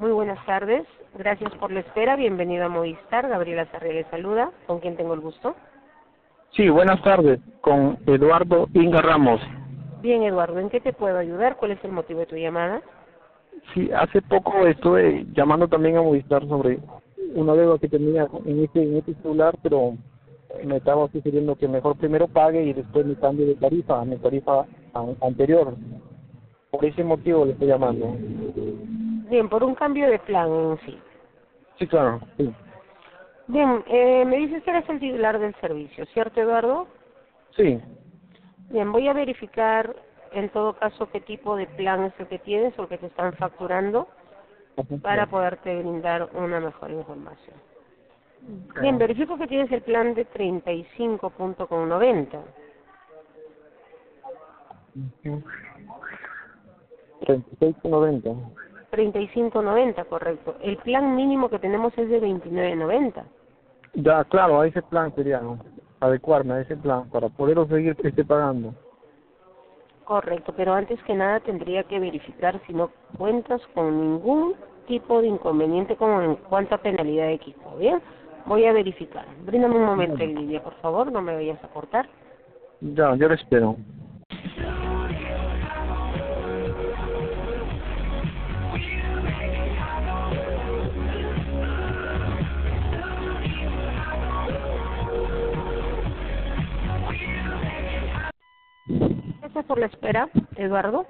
Muy buenas tardes. Gracias por la espera. Bienvenido a Movistar. Gabriela Sarria le saluda. ¿Con quién tengo el gusto? Sí, buenas tardes. Con Eduardo Inga Ramos. Bien, Eduardo. ¿En qué te puedo ayudar? ¿Cuál es el motivo de tu llamada? Sí, hace poco estuve llamando también a Movistar sobre una deuda que tenía en este, en este celular, pero me estaba sugiriendo que mejor primero pague y después me cambie de tarifa, a mi tarifa an- anterior. Por ese motivo le estoy llamando. Bien, por un cambio de plan en sí. Sí, claro, sí. Bien, eh, me dices que eres el titular del servicio, ¿cierto, Eduardo? Sí, Bien, voy a verificar en todo caso qué tipo de plan es el que tienes o el que te están facturando para poderte brindar una mejor información. Bien, verifico que tienes el plan de 35.90. 36.90. 35.90, correcto. El plan mínimo que tenemos es de 29.90. Ya, claro, a ese plan sería, ¿no? Adecuarme a ese plan para poderlo seguir esté pagando. Correcto, pero antes que nada tendría que verificar si no cuentas con ningún tipo de inconveniente como en cuanto a penalidad de equipo. Bien, voy a verificar. Bríndame un momento en línea, por favor, no me vayas a cortar. Ya, yo lo espero. Gracias por la espera, Eduardo.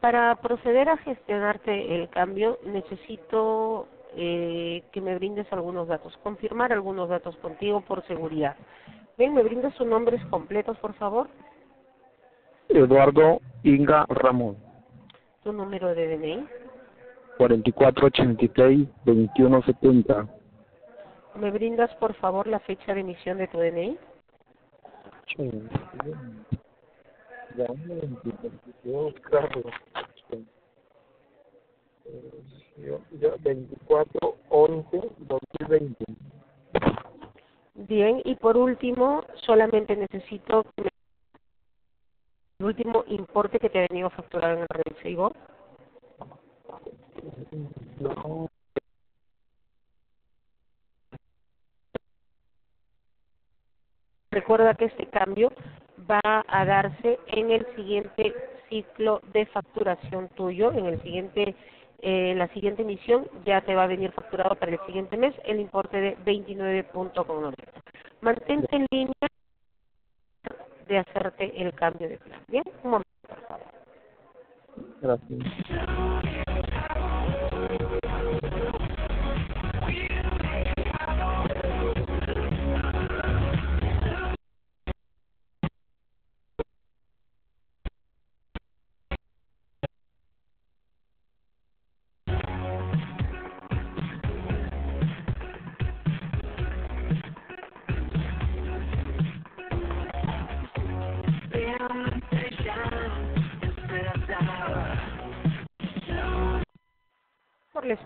Para proceder a gestionarte el cambio, necesito eh, que me brindes algunos datos, confirmar algunos datos contigo por seguridad. Bien, ¿me brindas sus nombres completos, por favor? Eduardo Inga Ramón, Tu número de DNI. 4486-2170. ¿Me brindas, por favor, la fecha de emisión de tu DNI? Ya, un momentito, voy a buscarlo. Yo- yo, 24-11-2020. Bien, y por último, solamente necesito que me- el último importe que te ha venido facturado en el recibo. No, Recuerda que este cambio va a darse en el siguiente ciclo de facturación tuyo, en el siguiente eh, la siguiente emisión ya te va a venir facturado para el siguiente mes el importe de 29.90. Mantente en línea de hacerte el cambio de plan. Bien, un momento, por favor. gracias.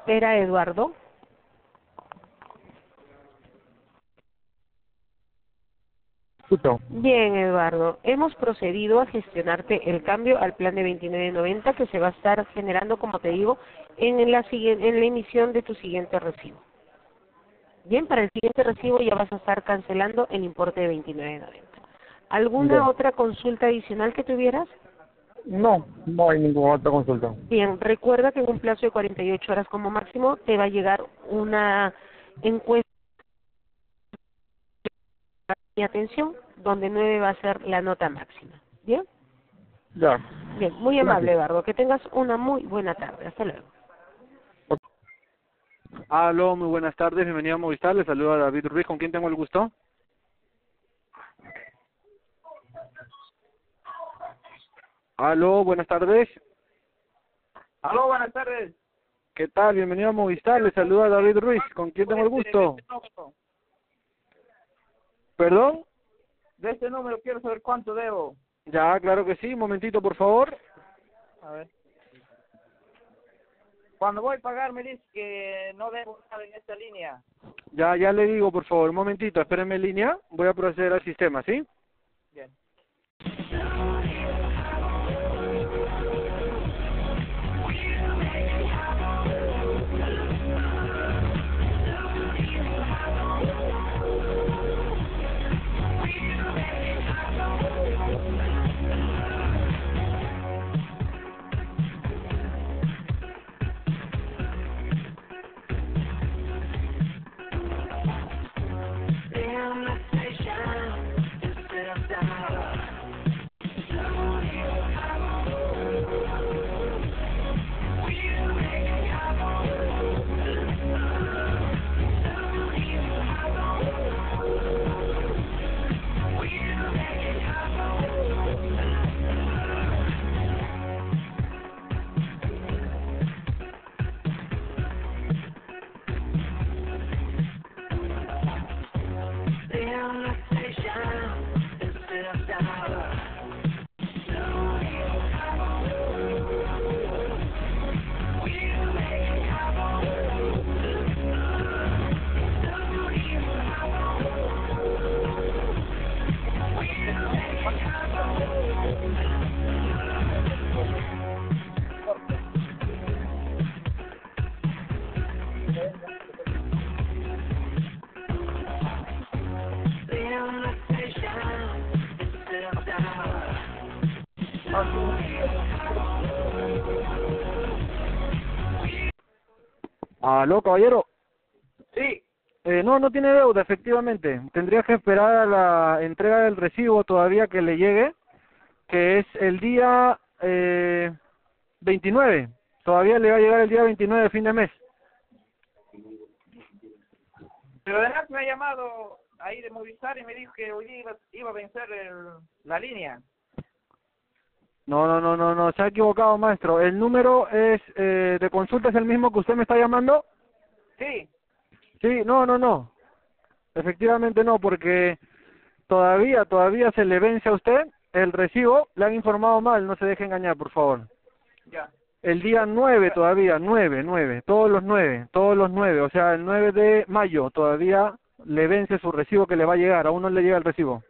Espera, Eduardo. Bien, Eduardo. Hemos procedido a gestionarte el cambio al plan de 29.90 que se va a estar generando, como te digo, en la, en la emisión de tu siguiente recibo. Bien, para el siguiente recibo ya vas a estar cancelando el importe de 29.90. ¿Alguna Bien. otra consulta adicional que tuvieras? No, no hay ninguna otra consulta. Bien, recuerda que en un plazo de 48 horas como máximo te va a llegar una encuesta de atención donde 9 va a ser la nota máxima. ¿Bien? Ya. Bien, muy amable, Gracias. Eduardo. Que tengas una muy buena tarde. Hasta luego. Aló, muy buenas tardes, bienvenido a Movistar, le saluda David Ruiz, ¿con quién tengo el gusto? Aló, buenas tardes, Aló, buenas tardes. ¿qué tal? Bienvenido a Movistar, le saluda David Ruiz, ¿con quién tengo el gusto? ¿Perdón? De este número quiero saber cuánto debo. Ya, claro que sí, un momentito por favor. A ver. Cuando voy a pagar me dice que no debo nada en esta línea. Ya, ya le digo por favor, un momentito, espérenme en línea, voy a proceder al sistema, ¿sí? Bien. Aló, caballero. Sí, Eh, no, no tiene deuda, efectivamente. Tendría que esperar a la entrega del recibo todavía que le llegue, que es el día eh, 29. Todavía le va a llegar el día 29 de fin de mes. pero además me ha llamado ahí de Movistar y me dijo que hoy iba, iba a vencer el, la línea. No, no, no, no, no, se ha equivocado, maestro. El número es eh, de consulta es el mismo que usted me está llamando. Sí, Sí, no, no, no. Efectivamente no, porque todavía, todavía se le vence a usted el recibo. Le han informado mal, no se deje engañar, por favor. ya. El día 9 todavía, 9, 9, todos los 9, todos los 9, o sea, el 9 de mayo todavía le vence su recibo que le va a llegar, aún no le llega el recibo.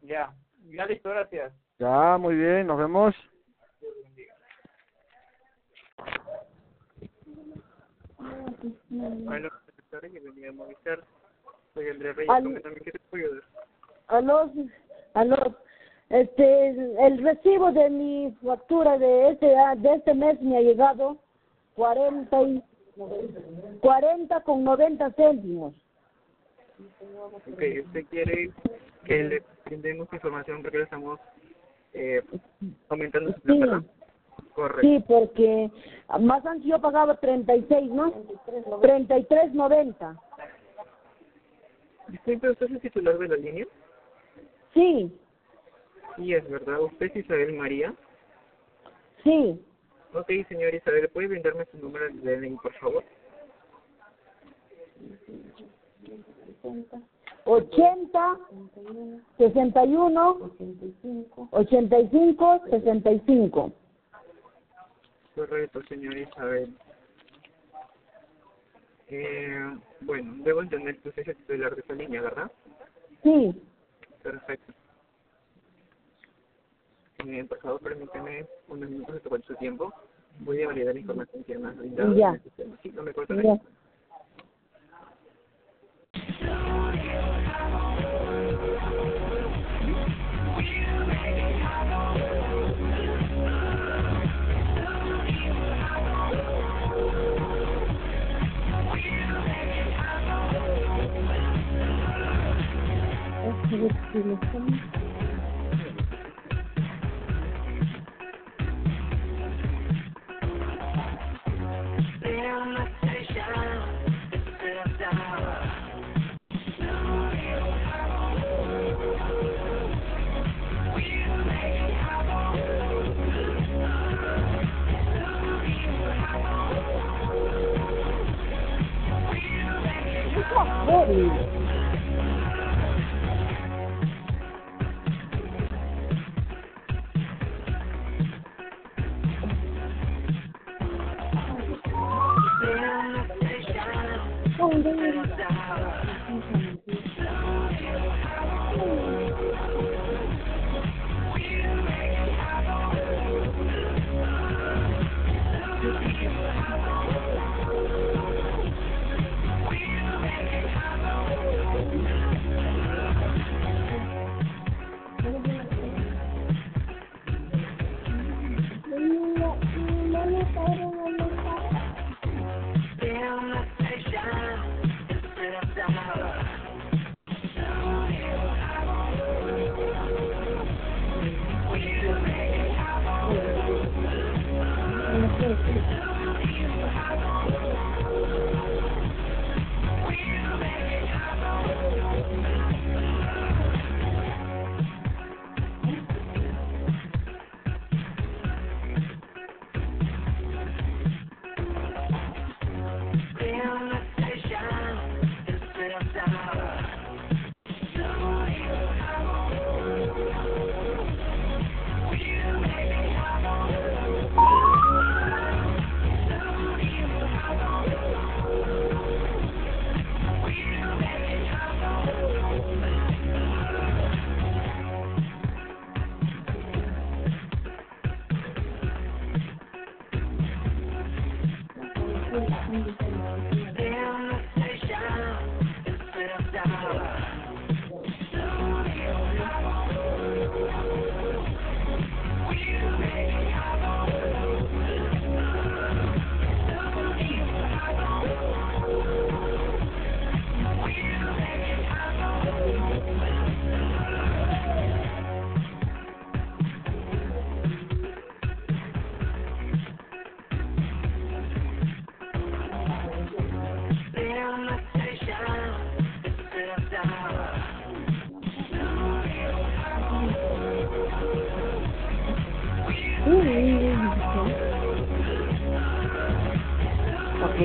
Ya, ya listo, gracias. Ya, muy bien, nos vemos. Bueno, que venía a Movistar. Soy Andrés Reyes, qué te puedo ayudar. Aló, aló, este, el, recibo de mi factura de este, de este mes me ha llegado 40 y, 40 con 90 céntimos. Ok, usted quiere que le brindemos información porque le estamos eh, aumentando su Sí. ¿verdad? Correcto. Sí, porque más antes yo pagaba 36, ¿no? 33.90. Disculpe, ¿usted es el titular de la línea? Sí, Sí, es verdad. ¿Usted es Isabel María? sí. Ok, señor Isabel, ¿puede brindarme su número de DNI, por favor? 80, 61, 85, 65. Correcto, señor Isabel. Eh, bueno, debo entender que usted es el titular de esa línea, ¿verdad? Sí, Perfecto. Eh, por favor, permíteme unos minutos de su tiempo. Voy a validar la información que me has brindado. Ya. en el sistema. Sí, no me corta ya. We'll Thank you.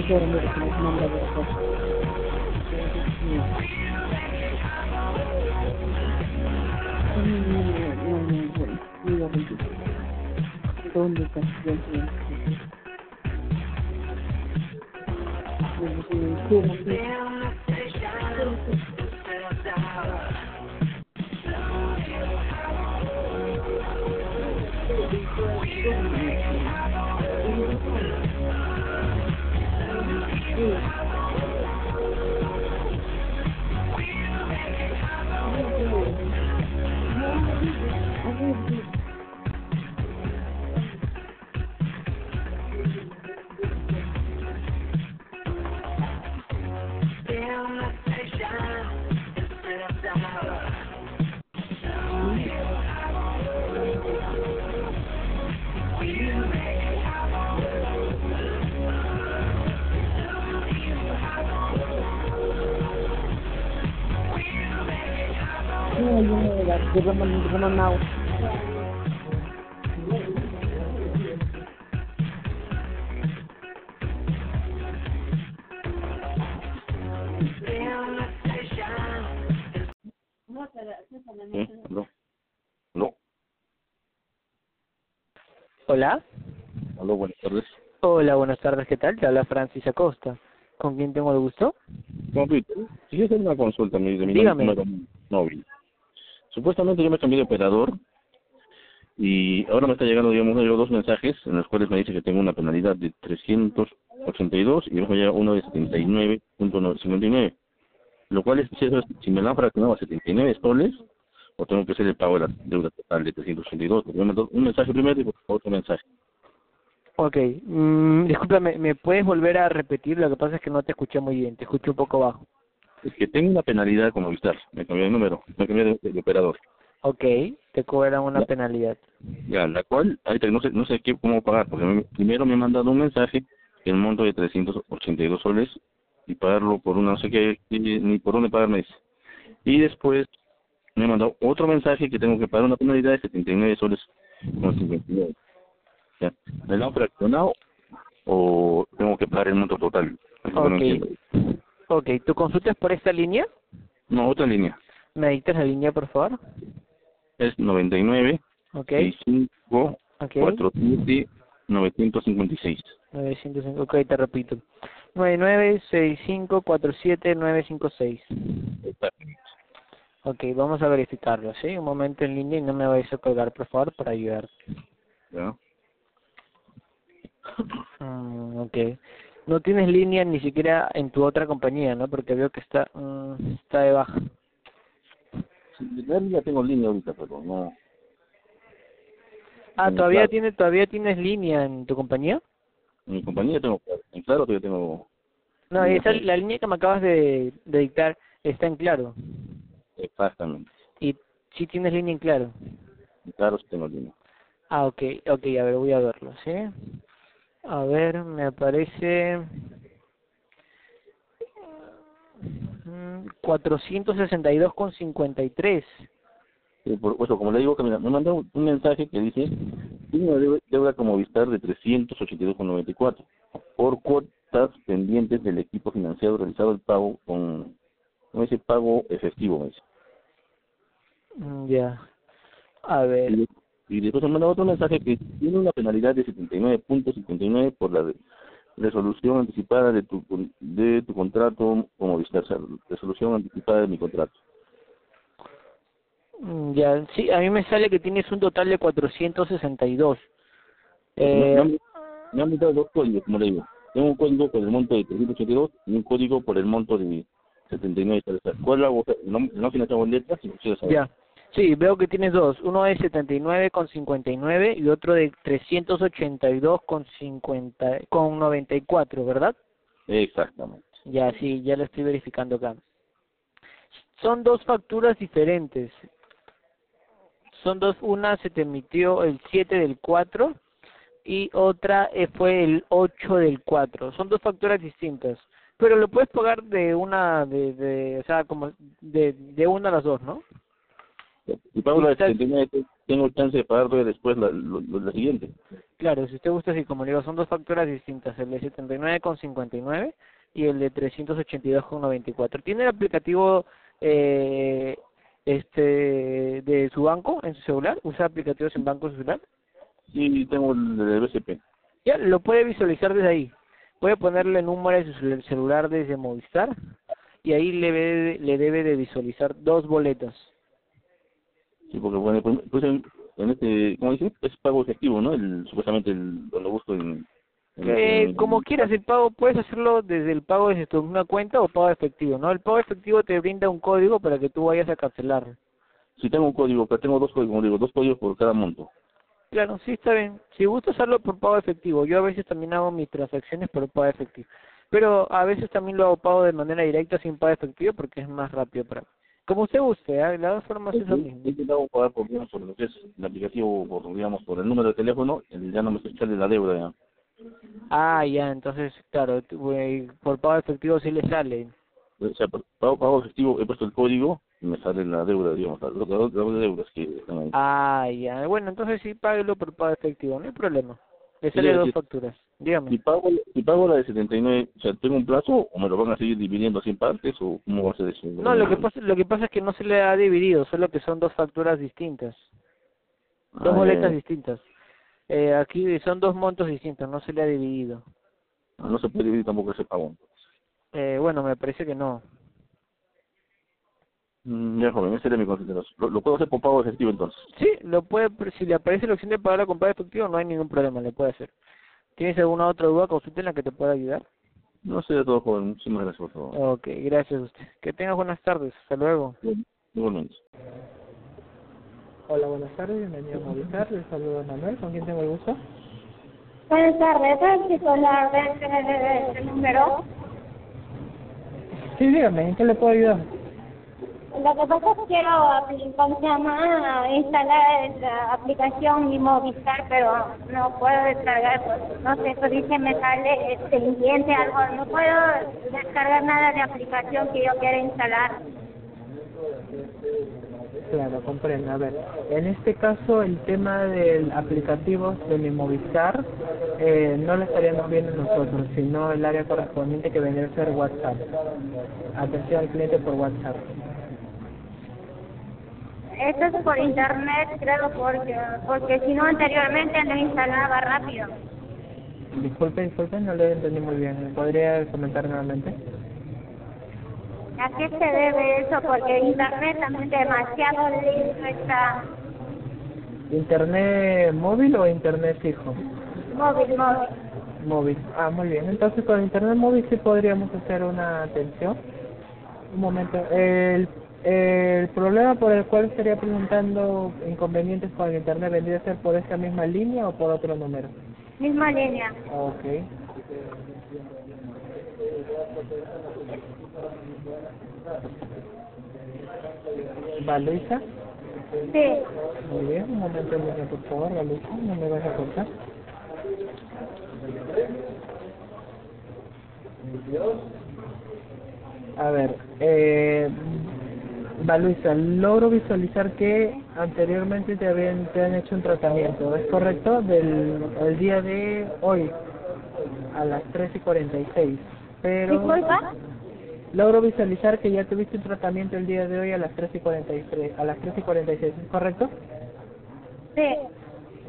Ok, ahora mira, que nos manda de acá. ¿Dónde está? No, de de Roman, Roman Now. ¿Eh? No. No. Hola. Aló, buenas tardes. Hola, buenas tardes, ¿qué tal? Te habla Francis Acosta. ¿Con quién tengo el gusto? Compito, quisiera hacer una consulta mi, mi Dígame. número móvil. Supuestamente yo me cambié de operador y ahora me está llegando, digamos, dos mensajes en los cuales me dice que tengo una penalidad de 382 y luego llega uno de 79.59, lo cual es si me la han fraccionado a 79 soles o tengo que hacer el pago de la deuda total de 382. Porque me un mensaje primero y otro mensaje. Ok, mm, discúlpame, ¿me puedes volver a repetir? Lo que pasa es que no te escuché muy bien, te escucho un poco bajo. Que tengo una penalidad con Movistar, me cambié de número, me cambié de, de operador. Ok, te cobran una Ya. penalidad. Ya, la cual, ahorita no sé, no sé qué, cómo pagar, porque me- primero me han mandado un mensaje, el monto de 382 soles, y pagarlo por una, no sé qué, ni por dónde pagar me dice. Y después me han mandado otro mensaje que tengo que pagar una penalidad de 79 soles con 59. Ya, ¿me lo han fraccionado o tengo que pagar el monto total? No Ok. ¿tu consulta es por esta línea? No, otra línea. ¿Me dictas la línea, por favor? Es 99 Ok, 65 ok. 47 956. 905, ok, te repito. 9965479956. Exactamente. Ok, vamos a verificarlo, ¿sí? Un momento en línea y no me vayas a colgar, por favor, para ayudarte. ¿Ya? Mm, ok. No tienes línea ni siquiera en tu otra compañía, ¿no? Porque veo que está mm, está de baja. Sí, ya tengo línea ahorita, pero no. Ah, todavía claro. tiene todavía tienes línea en tu compañía? En mi compañía tengo, en claro todavía tengo, No, esa la línea que me acabas de, de dictar está en claro. exactamente. Y sí tienes línea en claro. En claro sí tengo línea. Ah, ok, ok, a ver, voy a verlo, ¿sí? A ver, me aparece... mm, 462,53. Sí, por eso, como le digo, que me mandó un, mensaje que dice, tiene una deuda- como Vistar de 382,94 por cuotas pendientes del equipo financiado realizado el pago con, con ese pago efectivo. Mm, Ya. A ver, Y, y después me mandó otro mensaje que tiene una penalidad de 79.59 por la resolución anticipada de tu de tu contrato como Vistar, resolución anticipada de mi contrato. mm, ya, sí, a mí me sale que tienes un total de 462. me, Eh, han, me han mandado dos códigos, como le digo. Tengo un código por el monto de 382 y un código por el monto de 79. ¿Cuál hago? No, no financiamos letras, si quieres saber. ya. Sí, veo que tienes dos. Uno de 79,59 y otro de 382,50 con 94, ¿verdad? Exactamente. Ya, sí, ya lo estoy verificando acá. Son dos facturas diferentes. Son dos, una se te emitió el 7 del 4 y otra eh, fue el 8 del 4. Son dos facturas distintas. Pero lo puedes pagar de una, de, de o sea, como de, de una a las dos, ¿no? Si pago la de Está- 79, tengo chance de pagar después la, lo- la siguiente. Claro, si usted gusta, así como le digo, son dos facturas distintas, el de 79,59 y el de 382,94. ¿Tiene el aplicativo eh, este de su banco en su celular? ¿Usa aplicativos en banco en su celular? Sí, tengo el de BCP. Ya, lo puede visualizar desde ahí. Puede ponerle el número de su cel- celular desde Movistar y ahí le debe, le debe de visualizar dos boletos. Sí, porque bueno, pues, pues en, en este, como dicen, es pago efectivo, ¿no? El, supuestamente el, lo busco en... en- Eh, como quieras, el pago puedes hacerlo desde el pago desde tu una cuenta o pago efectivo, ¿no? El pago efectivo te brinda un código para que tú vayas a cancelar. Si tengo un código, pero tengo dos códigos, como digo, dos códigos por cada monto. Claro, sí está bien. Si gusta hacerlo por pago efectivo, yo a veces también hago mis transacciones por pago efectivo. Pero a veces también lo hago pago de manera directa sin pago efectivo porque es más rápido para mí. Como usted guste, ¿eh? las dos formas es lo mismo. He intentado pagar por, digamos, por lo que es el aplicativo, por, digamos, por el número de teléfono, el- ya no me sale la deuda ya. Ah, ya, entonces, claro, por pago efectivo sí le sale. O sea, por pago, pago efectivo, he puesto el código y me sale la deuda, digamos, la, la, la- deudas que están ahí. Ah, ya, bueno, entonces sí, páguelo por pago efectivo, no hay problema. Le Sí, sale dos sí. facturas, dígame. Si pago, si pago la de 79, o sea, ¿tengo un plazo o me lo van a seguir dividiendo así en partes o cómo va a ser eso? No, lo que pasa, lo que pasa es que no se le ha dividido, solo que son dos facturas distintas, dos Ah, boletas distintas. Eh, aquí son dos montos distintos, no se le ha dividido. ya. No se puede dividir tampoco ese pago. Eh, bueno, me parece que no. Mm, Ya, joven, ese era mi consideración. Lo, lo puedo hacer por pago efectivo entonces. Sí, lo puede, si le aparece la opción de pagar con pago efectivo, no hay ningún problema, le puede hacer. ¿Tienes alguna otra duda, consulta en la que te pueda ayudar? No sé de todo, joven. Muchísimas gracias, por favor. Ok, gracias a usted. Que tenga buenas tardes, hasta luego. Igualmente. Hola, buenas tardes, bienvenido a Movistar, les saludo Manuel, ¿con quién tengo el gusto? Buenas tardes, ¿es titular de este, de este número? Sí, dígame, ¿en qué le puedo ayudar? Lo que pasa es que quiero, ¿cómo se? Instalar la aplicación Mi Movistar, pero no puedo descargar, pues, no sé, eso dice, me sale este, pendiente, algo, no puedo descargar nada de aplicación que yo quiera instalar. Claro, comprendo. A ver, en este caso el tema del aplicativo de mi Movistar eh, no lo estaríamos viendo nosotros, sino el área correspondiente que vendría a ser WhatsApp. Atención al cliente por WhatsApp. Esto es por internet, creo, porque, porque si no anteriormente lo instalaba rápido. Disculpe, disculpe, no lo entendí muy bien. ¿Podría comentar nuevamente? ¿A qué se debe eso? Porque internet también demasiado lento está. ¿Internet móvil o internet fijo? Móvil, móvil. Móvil. Ah, muy bien. Entonces con internet móvil sí podríamos hacer una atención. Un momento. El, el problema por el cual estaría preguntando inconvenientes con el internet vendría a ser por esa misma línea o por otro número. Misma línea. Ok. ¿Va Luisa? Sí. Muy bien, un momento, Luisa, por favor, la Luisa, no me vayas a cortar. A ver, eh, va Luisa, logro visualizar que anteriormente te, habían, te han hecho un tratamiento, ¿es correcto? Del el día de hoy, a las 3 y 46. Pero Disculpa. logro visualizar que ya tuviste un tratamiento el día de hoy a las 3 y 43, a las 3 y 46, ¿es correcto? Sí.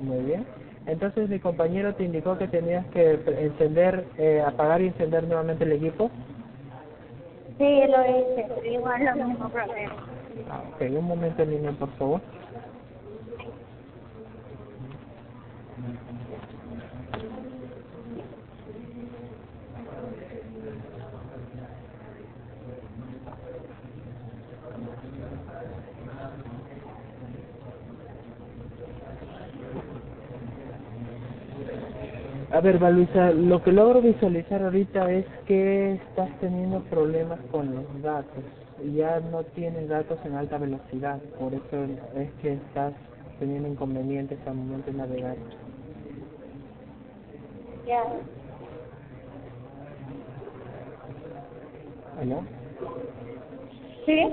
Muy bien. Entonces mi compañero te indicó que tenías que encender, eh, apagar y encender nuevamente el equipo. Sí, lo hice, igual lo mismo problema. Ah, ok, un momento en línea, por favor. A ver, Valuisa, lo que logro visualizar ahorita es que estás teniendo problemas con los datos. Ya no tienes datos en alta velocidad, por eso es que estás teniendo inconvenientes al momento de navegar. Ya. ¿Aló? ¿Sí?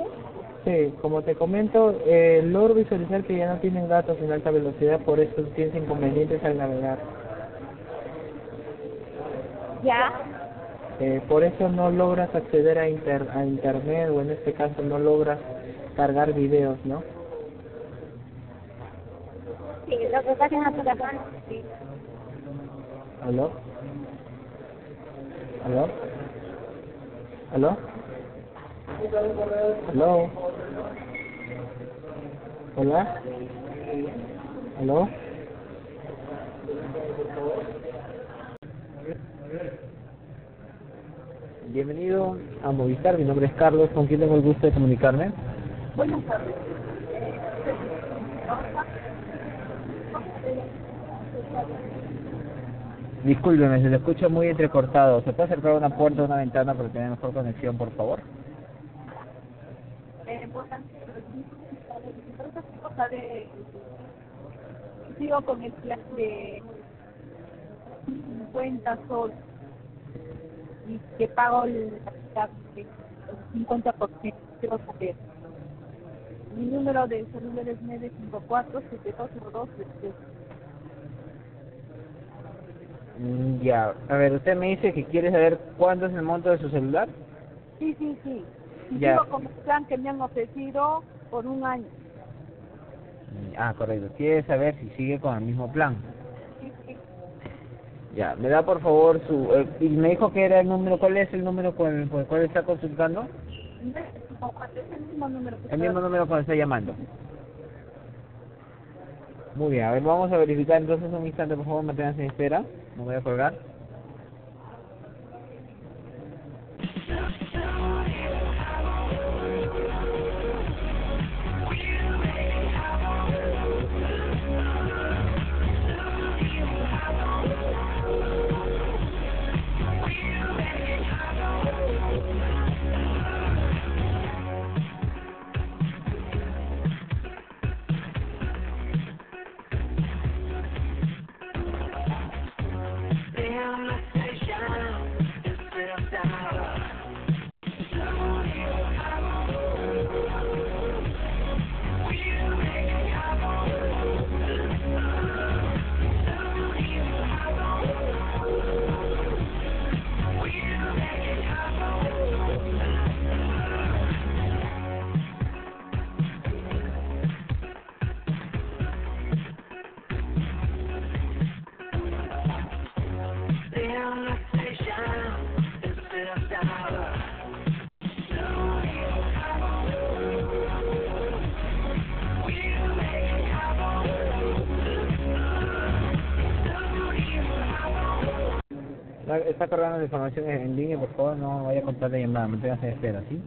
Sí, como te comento, eh, logro visualizar que ya no tienen datos en alta velocidad, por eso tienes inconvenientes al navegar. ¿Ya? Eh, por eso no logras acceder a, inter a internet o en este caso no logras cargar videos, ¿no? Sí, lo que pasa en la sí. ¿Aló? ¿Aló? ¿Aló? ¿Aló? ¿Hola? ¿Aló? Bienvenido a Movistar, mi nombre es Carlos, ¿con quién tengo el gusto de comunicarme? Buenas tardes. Discúlpeme, se le escucha muy entrecortado. ¿Se puede acercar a una puerta o una ventana para tener mejor conexión, por favor? Eh, cosa de... Sigo con el plan de 50 sol y que pago el, el 50%. Quiero saber. Mi número de celular es 954 7202 Mm, ya, a ver, usted me dice que quiere saber cuánto es el monto de su celular. Sí, sí, sí. Y Ya. sigo con el plan que me han ofrecido por un año. Ah, correcto. Quiere saber si sigue con el mismo plan. Ya, me da por favor su... eh, y me dijo que era el número, ¿cuál es el número con el, cual está consultando? 954 es el mismo número que El mismo está llamando. Muy bien, a ver, vamos a verificar entonces un instante, por favor, manténganse en espera. No voy a colgar. Está, cargando la información en, línea, por favor, no vaya a contar la llamada, manténgase en espera, ¿sí?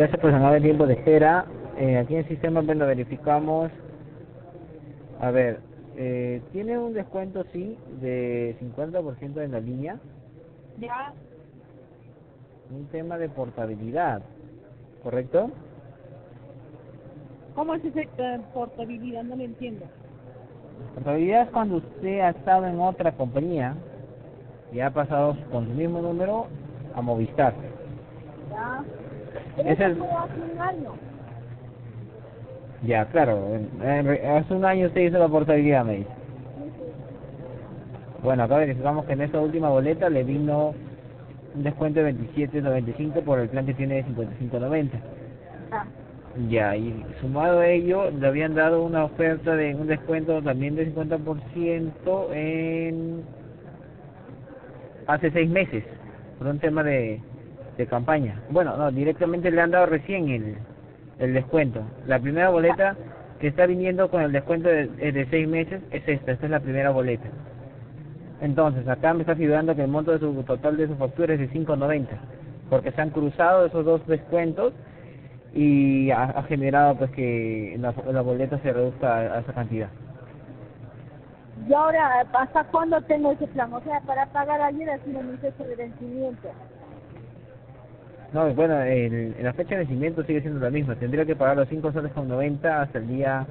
Gracias por ganar el tiempo de espera. Eh, aquí en el sistema, bueno, verificamos. A ver, Eh, tiene un descuento, sí, de 50% en la línea. Ya. Un tema de portabilidad, ¿correcto? ¿Cómo es ese eh, portabilidad? No lo entiendo. Portabilidad es cuando usted ha estado en otra compañía y ha pasado con su mismo número a Movistar. Ya. Es el-. Ya, claro. en- hace un año usted hizo la portabilidad, me dice. Bueno, acá verificamos que en esta última boleta le vino un descuento de 27.95 por el plan que tiene de 55.90. Ah. Ya, y sumado a ello, le habían dado una oferta de un descuento también de 50% en hace seis meses, por un tema de, de campaña. Bueno, no, directamente le han dado recién el, el descuento. La primera boleta que está viniendo con el descuento de, de seis meses es esta, esta es la primera boleta. Entonces, acá me está figurando que el monto de su total de su factura es de 5.90, porque se han cruzado esos dos descuentos y ha, generado pues que la, la boleta se reduzca a, esa cantidad. Y ahora, ¿hasta cuándo tengo ese plan? O sea, para pagar ayer así me hice ese. No, bueno, el, la fecha de vencimiento sigue siendo la misma. Tendría que pagar los 5 soles con 90 hasta el día,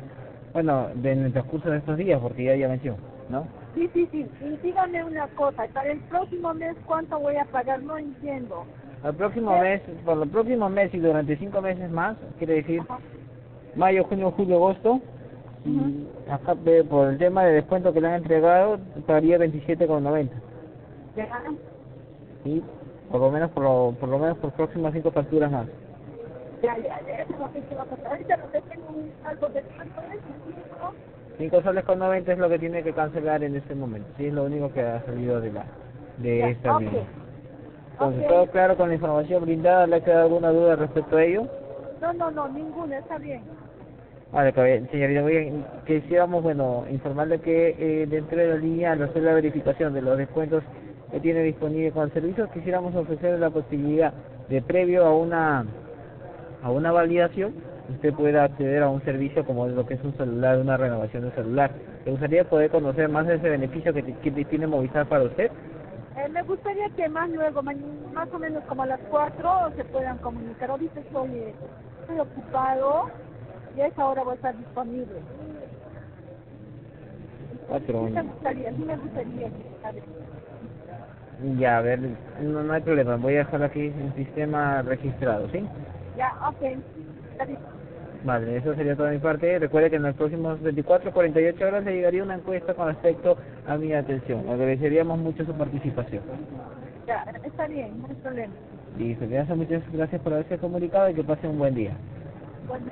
bueno, de, en el transcurso de estos días, porque ya ya venció, ¿no? Sí, sí, sí. Y dígame una cosa, para el próximo mes, ¿cuánto voy a pagar? No entiendo. El próximo mes, por el próximo mes y durante 5 meses más, quiere decir mayo, junio, julio, agosto, y acá por el tema de descuento que le han entregado, pagaría 27,90. Ya. ¿sí? Por lo menos por lo, por lo menos por próximas 5 facturas más. Ya, ya, ya, eso es lo que quiero hacer. Ahorita no te tengo un- algo de cuánto es, ¿no? 5 soles con 90 es lo que tiene que cancelar en este momento. Sí, es lo único que ha salido de la de Ya, esta ok. línea. Entonces, todo claro con la información brindada. ¿Le ha quedado alguna duda respecto a ello? No, no, no, ninguna, está bien. Vale, caballero. señorita, bien, quisiéramos, bueno, informarle que eh, dentro de la línea, al hacer la verificación de los descuentos que tiene disponible con el servicio, quisiéramos ofrecerle la posibilidad de previo a una a una validación, usted pueda acceder a un servicio como lo que es un celular, una renovación de celular. ¿Le gustaría poder conocer más de ese beneficio que, tiene Movistar para usted? Eh, me gustaría que más luego, más o menos como a las 4, se puedan comunicar. Ahorita estoy, eh, estoy ocupado y a esa hora voy a estar disponible. Cuatro. Sí me gustaría, sí me gustaría. a ver. Ya, a ver, no, no hay problema, voy a dejar aquí un sistema registrado, ¿sí? Ya, ok. Está bien. Vale, eso sería toda mi parte. Recuerde que en los próximos 24 48 horas le llegaría una encuesta con respecto a mi atención. Agradeceríamos mucho su participación. Ya, está bien, no hay problema. Listo, hace muchas gracias por haberse comunicado y que pase un buen día. Bueno.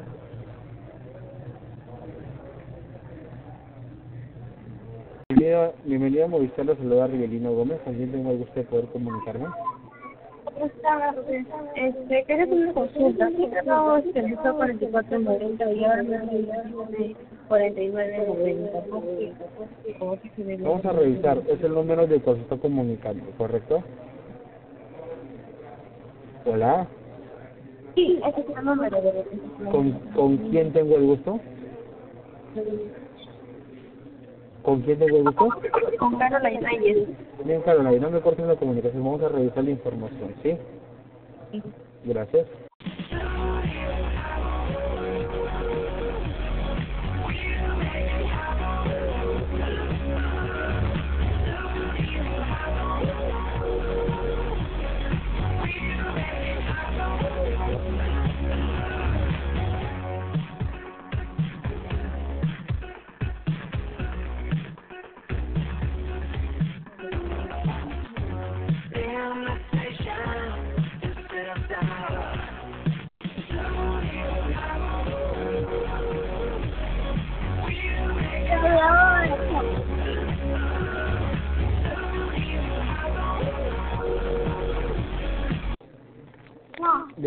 Bienvenido, bienvenido a Movistar, lo saluda Rivelino Gómez, con quien tengo el gusto de poder comunicarme. Este, quería hacer una consulta. Sí, no, se empezó 44.90 y ahora me de 49.90. Vamos a revisar, es el número se está comunicando, ¿correcto? Hola, Sí, ese es el número de ¿con, ¿con quién tengo el gusto? ¿Con quién tengo el gusto? Con Carola Reyes. Bien, Carolina, no me corten la comunicación, vamos a revisar la información, ¿sí? Gracias.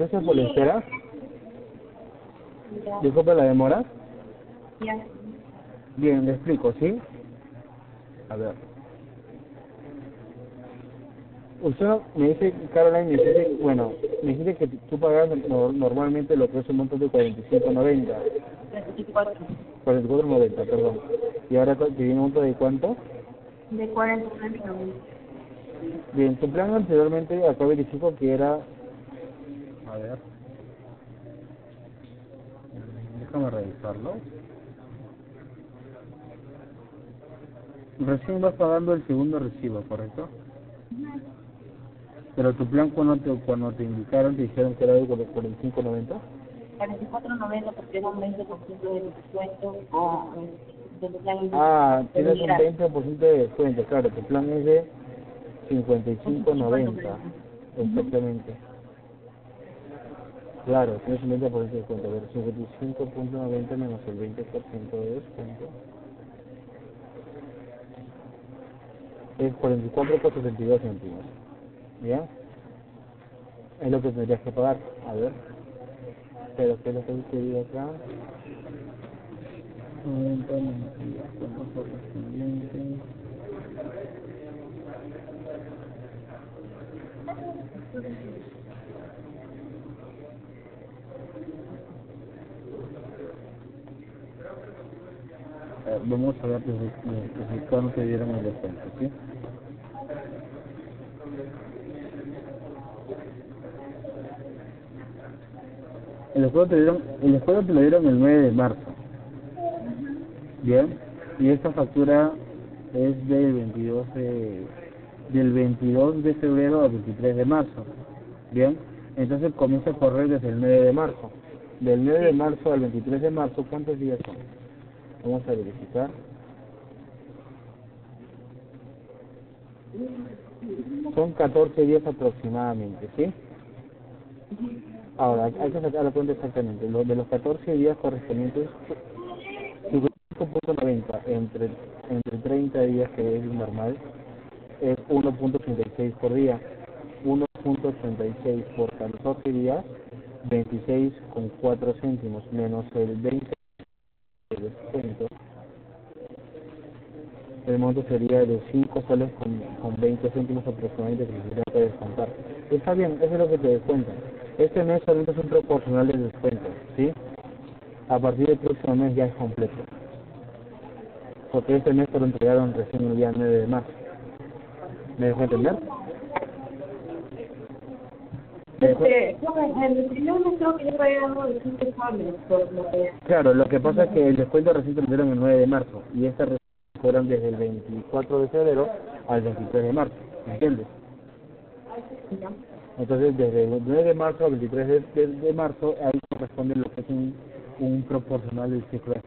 Gracias por la espera. Disculpe la demora. Ya. Bien, le explico, ¿sí? A ver. Usted me dice, Caroline, me dice, bueno, me dice que tú pagas no- normalmente lo que es un monto de 45.90. 44.90, perdón. ¿Y ahora te viene un monto de cuánto? De 40 90. Bien, tu plan anteriormente, acá verifico que era... A ver... Déjame revisarlo. Recién vas pagando el segundo recibo, ¿correcto? Pero tu plan cuando te, cuando te indicaron, te dijeron que era de 45.90. 44.90 porque era un 20% de descuento o eh, del plan Ah, tienes un general. 20% de descuento, claro, tu plan es de 55.90. Exactamente. Claro, tienes un 20% de descuento. A ver, 55.90 menos el 20% de descuento. Es 44,72 céntimos. ¿Ya? Es lo que tendrías que pagar. A ver. Pero, ¿qué es lo que dice acá? 90 menos el descuento correspondiente. Eh, vamos a ver desde, desde cuándo te dieron el descuento, ¿sí? El descuento te dieron, el descuento te lo dieron el 9 de marzo. Bien, y esta factura es del 22 de, del 22 de febrero al 23 de marzo. Bien, entonces comienza a correr desde el 9 de marzo. Del 9 de marzo al 23 de marzo, ¿cuántos días son? Vamos a verificar. Son 14 días aproximadamente, ¿sí? Ahora, hay que sacar la cuenta exactamente. Los de los 14 días correspondientes, 5.90 entre, entre 30 días, que es normal, es 1.86 por día. 1.86 por 14 días, 26,4 céntimos, menos el 20 de descuento. El monto sería de 5 soles con, con 20 céntimos aproximadamente que se tendría que descontar. Está bien, eso es lo que te descuentan. Este mes solamente es un proporcional de descuento, ¿sí? A partir del próximo mes ya es completo. Porque este mes te lo entregaron recién el día 9 de marzo. ¿Me dejó entender? ¿Me dejó- Este, no, el primer mes creo que yo pagué algo de 5 soles por lo que Claro, lo que pasa es que el descuento recién lo dieron el 9 de marzo y recién fueron desde el 24 de febrero al 23 de marzo, ¿me entiendes? Entonces, desde el 9 de marzo al 23 de, de- de marzo, ahí corresponde lo que es un, un proporcional del ciclo de.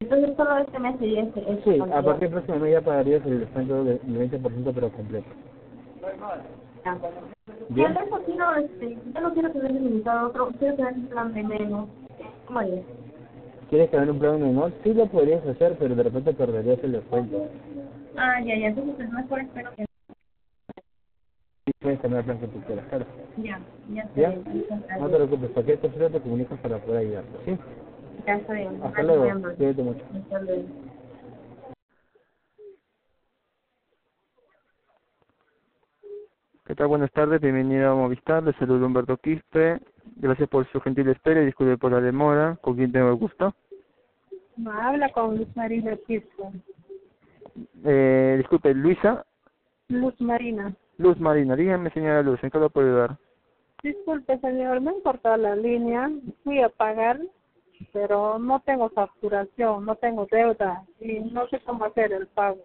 Entonces solo este mes sería este. este Sí, a partir del próximo mes ya pagarías el descuento del 20% pero completo. Ah, Bien. resto quiero, este, yo no quiero tener limitado otro, quiero tener un plan de menos. ¿Cómo es? ¿Quieres tener un plan menor? Sí lo podrías hacer, pero de repente perderías el descuento. Ah, ya, ya, entonces pues, mejor espero que Sí, puedes tener el plan que tú quieras, claro. ya, ya ¿Ya? bien. No te preocupes, cualquier cosa te comunicas para poder ayudarte, ¿sí? Ya está bien. Hasta luego, cuídate mucho. Hasta luego. ¿Qué tal? Buenas tardes, bienvenido a Movistar, le saludo Humberto Quispe, gracias por su gentil espera y disculpe por la demora, ¿con quién tengo el gusto? No, habla con Luz Marina Quispe. Eh, disculpe, Luisa, Luz Marina. Luz Marina, dígame señora Luz, ¿en qué lo puedo ayudar? Disculpe, señor, me han cortado la línea. Fui a pagar, pero no tengo facturación, no tengo deuda y no sé cómo hacer el pago.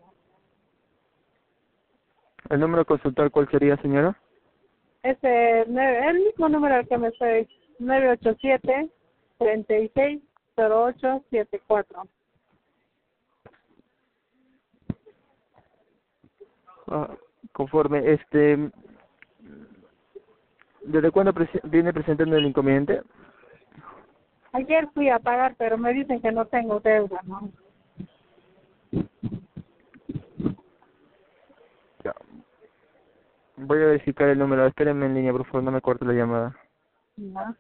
¿El número a consultar cuál sería señora? Ese, nueve- el mismo número al que me estoy, 987 36 08 74. Ah, conforme, este, ¿desde cuándo prese- viene presentando el inconveniente? Ayer fui a pagar, pero me dicen que no tengo deuda, ¿no? Ya. Voy a verificar el número, espérenme en línea, por favor, no me corte la llamada. ¿No?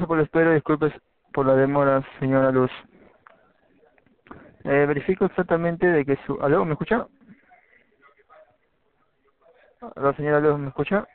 Gracias por la espera, disculpes por la demora, señora Luz. Eh, verifico exactamente de que su... ¿Aló, me escucha? ¿La señora Luz me escucha?